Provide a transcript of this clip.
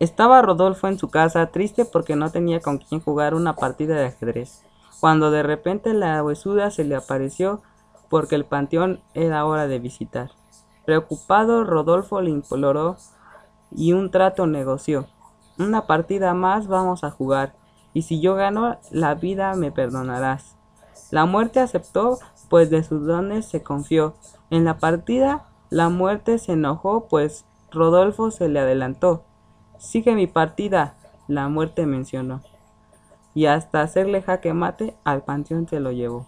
Estaba Rodolfo en su casa, triste porque no tenía con quién jugar una partida de ajedrez, cuando de repente la huesuda se le apareció porque el panteón era hora de visitar. Preocupado, Rodolfo le imploró y un trato negoció. Una partida más vamos a jugar, y si yo gano, la vida me perdonarás. La muerte aceptó, pues de sus dones se confió. En la partida, la muerte se enojó, pues Rodolfo se le adelantó. Sigue mi partida, la muerte mencionó. Y hasta hacerle jaque mate, al panteón se lo llevó.